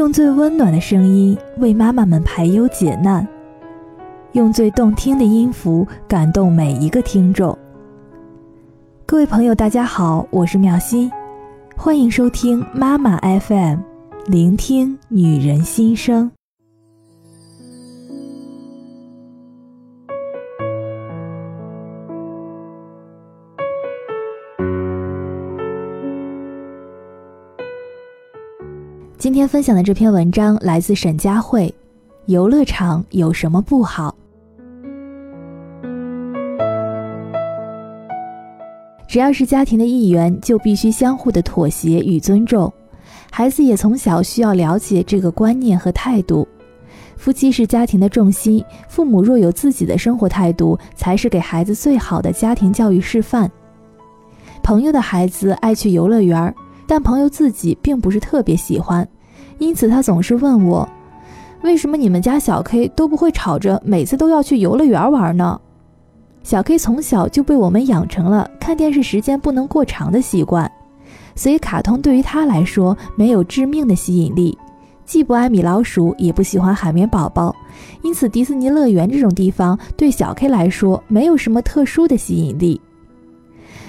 用最温暖的声音为妈妈们排忧解难，用最动听的音符感动每一个听众。各位朋友，大家好，我是妙心，欢迎收听妈妈 FM，聆听女人心声。今天分享的这篇文章来自沈佳慧，游乐场有什么不好？只要是家庭的一员，就必须相互的妥协与尊重。孩子也从小需要了解这个观念和态度。夫妻是家庭的重心，父母若有自己的生活态度，才是给孩子最好的家庭教育示范。朋友的孩子爱去游乐园。但朋友自己并不是特别喜欢，因此他总是问我：“为什么你们家小 K 都不会吵着每次都要去游乐园玩呢？”小 K 从小就被我们养成了看电视时间不能过长的习惯，所以卡通对于他来说没有致命的吸引力，既不爱米老鼠，也不喜欢海绵宝宝，因此迪士尼乐园这种地方对小 K 来说没有什么特殊的吸引力。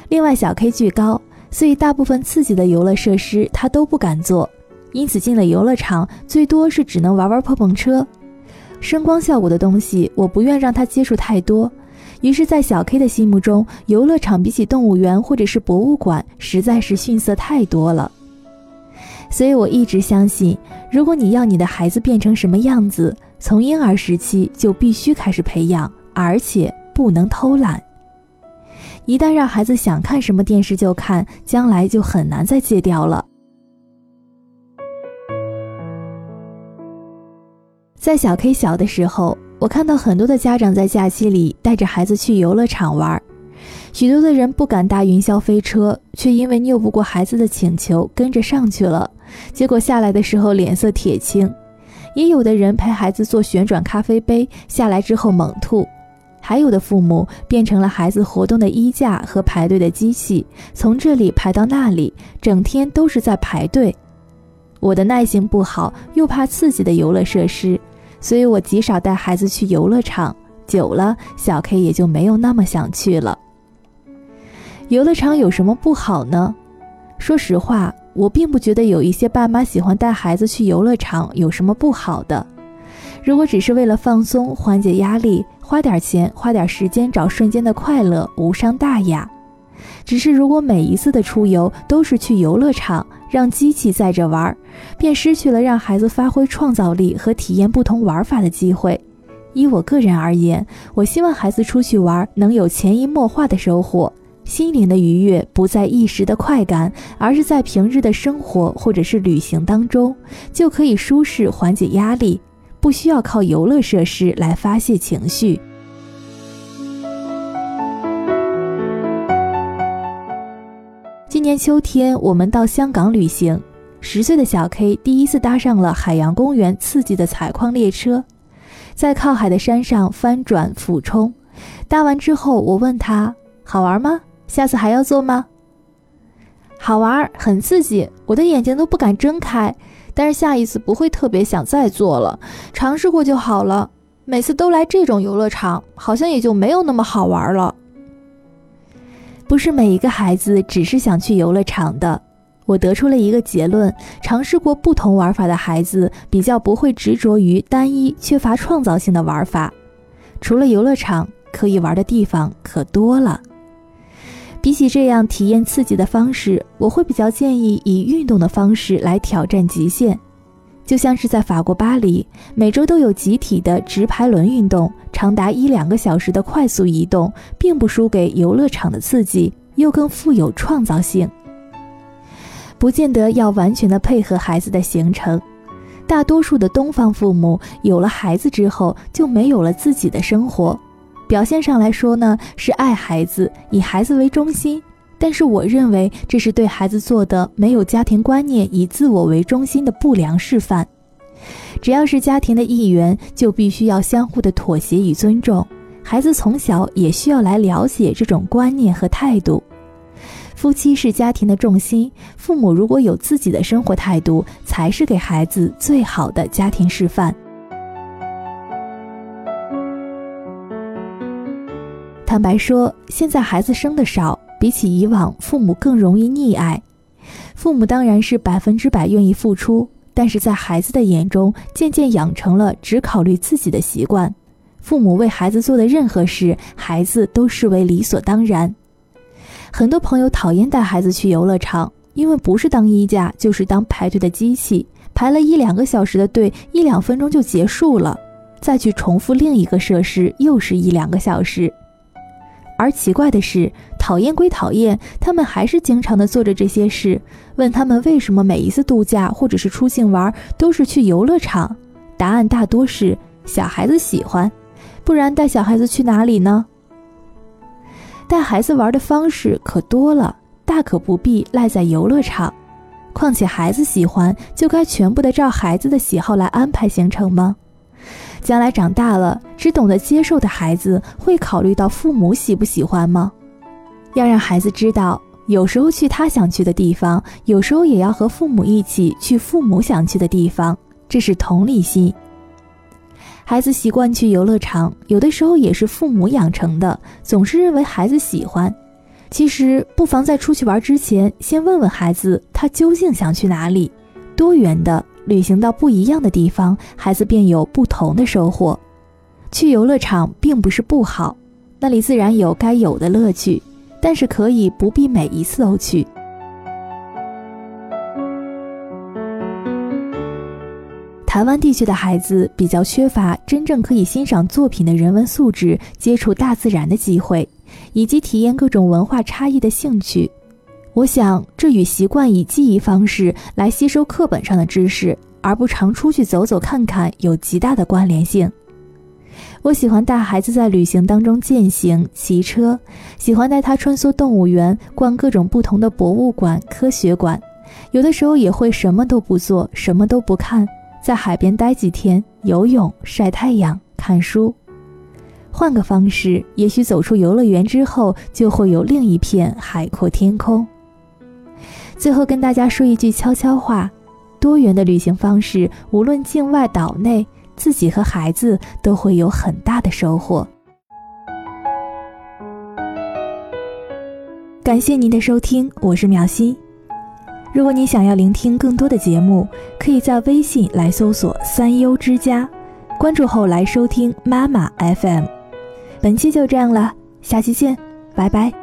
另外，小 K 巨高。所以，大部分刺激的游乐设施他都不敢做，因此进了游乐场，最多是只能玩玩碰碰车。声光效果的东西，我不愿让他接触太多。于是，在小 K 的心目中，游乐场比起动物园或者是博物馆，实在是逊色太多了。所以，我一直相信，如果你要你的孩子变成什么样子，从婴儿时期就必须开始培养，而且不能偷懒。一旦让孩子想看什么电视就看，将来就很难再戒掉了。在小 K 小的时候，我看到很多的家长在假期里带着孩子去游乐场玩，许多的人不敢搭云霄飞车，却因为拗不过孩子的请求跟着上去了，结果下来的时候脸色铁青。也有的人陪孩子坐旋转咖啡杯，下来之后猛吐。还有的父母变成了孩子活动的衣架和排队的机器，从这里排到那里，整天都是在排队。我的耐性不好，又怕刺激的游乐设施，所以我极少带孩子去游乐场。久了，小 K 也就没有那么想去了。游乐场有什么不好呢？说实话，我并不觉得有一些爸妈喜欢带孩子去游乐场有什么不好的。如果只是为了放松、缓解压力，花点钱、花点时间找瞬间的快乐，无伤大雅。只是如果每一次的出游都是去游乐场，让机器载着玩，便失去了让孩子发挥创造力和体验不同玩法的机会。依我个人而言，我希望孩子出去玩能有潜移默化的收获，心灵的愉悦不在一时的快感，而是在平日的生活或者是旅行当中，就可以舒适缓解压力。不需要靠游乐设施来发泄情绪。今年秋天，我们到香港旅行，十岁的小 K 第一次搭上了海洋公园刺激的采矿列车，在靠海的山上翻转俯冲。搭完之后，我问他好玩吗？下次还要坐吗？好玩，很刺激，我的眼睛都不敢睁开。但是下一次不会特别想再做了，尝试过就好了。每次都来这种游乐场，好像也就没有那么好玩了。不是每一个孩子只是想去游乐场的。我得出了一个结论：尝试过不同玩法的孩子，比较不会执着于单一、缺乏创造性的玩法。除了游乐场，可以玩的地方可多了。比起这样体验刺激的方式，我会比较建议以运动的方式来挑战极限，就像是在法国巴黎，每周都有集体的直排轮运动，长达一两个小时的快速移动，并不输给游乐场的刺激，又更富有创造性。不见得要完全的配合孩子的行程，大多数的东方父母有了孩子之后，就没有了自己的生活。表现上来说呢，是爱孩子，以孩子为中心。但是我认为这是对孩子做的没有家庭观念、以自我为中心的不良示范。只要是家庭的一员，就必须要相互的妥协与尊重。孩子从小也需要来了解这种观念和态度。夫妻是家庭的重心，父母如果有自己的生活态度，才是给孩子最好的家庭示范。坦白说，现在孩子生的少，比起以往，父母更容易溺爱。父母当然是百分之百愿意付出，但是在孩子的眼中，渐渐养成了只考虑自己的习惯。父母为孩子做的任何事，孩子都视为理所当然。很多朋友讨厌带孩子去游乐场，因为不是当衣架，就是当排队的机器，排了一两个小时的队，一两分钟就结束了，再去重复另一个设施，又是一两个小时。而奇怪的是，讨厌归讨厌，他们还是经常的做着这些事。问他们为什么每一次度假或者是出境玩都是去游乐场，答案大多是小孩子喜欢。不然带小孩子去哪里呢？带孩子玩的方式可多了，大可不必赖在游乐场。况且孩子喜欢，就该全部的照孩子的喜好来安排行程吗？将来长大了，只懂得接受的孩子，会考虑到父母喜不喜欢吗？要让孩子知道，有时候去他想去的地方，有时候也要和父母一起去父母想去的地方，这是同理心。孩子习惯去游乐场，有的时候也是父母养成的，总是认为孩子喜欢。其实不妨在出去玩之前，先问问孩子他究竟想去哪里。多远的旅行到不一样的地方，孩子便有不同的收获。去游乐场并不是不好，那里自然有该有的乐趣，但是可以不必每一次都去。台湾地区的孩子比较缺乏真正可以欣赏作品的人文素质，接触大自然的机会，以及体验各种文化差异的兴趣。我想，这与习惯以记忆方式来吸收课本上的知识，而不常出去走走看看有极大的关联性。我喜欢带孩子在旅行当中践行、骑车，喜欢带他穿梭动物园，逛各种不同的博物馆、科学馆。有的时候也会什么都不做，什么都不看。在海边待几天，游泳、晒太阳、看书，换个方式，也许走出游乐园之后，就会有另一片海阔天空。最后跟大家说一句悄悄话：多元的旅行方式，无论境外岛内，自己和孩子都会有很大的收获。感谢您的收听，我是苗心。如果你想要聆听更多的节目，可以在微信来搜索“三优之家”，关注后来收听妈妈 FM。本期就这样了，下期见，拜拜。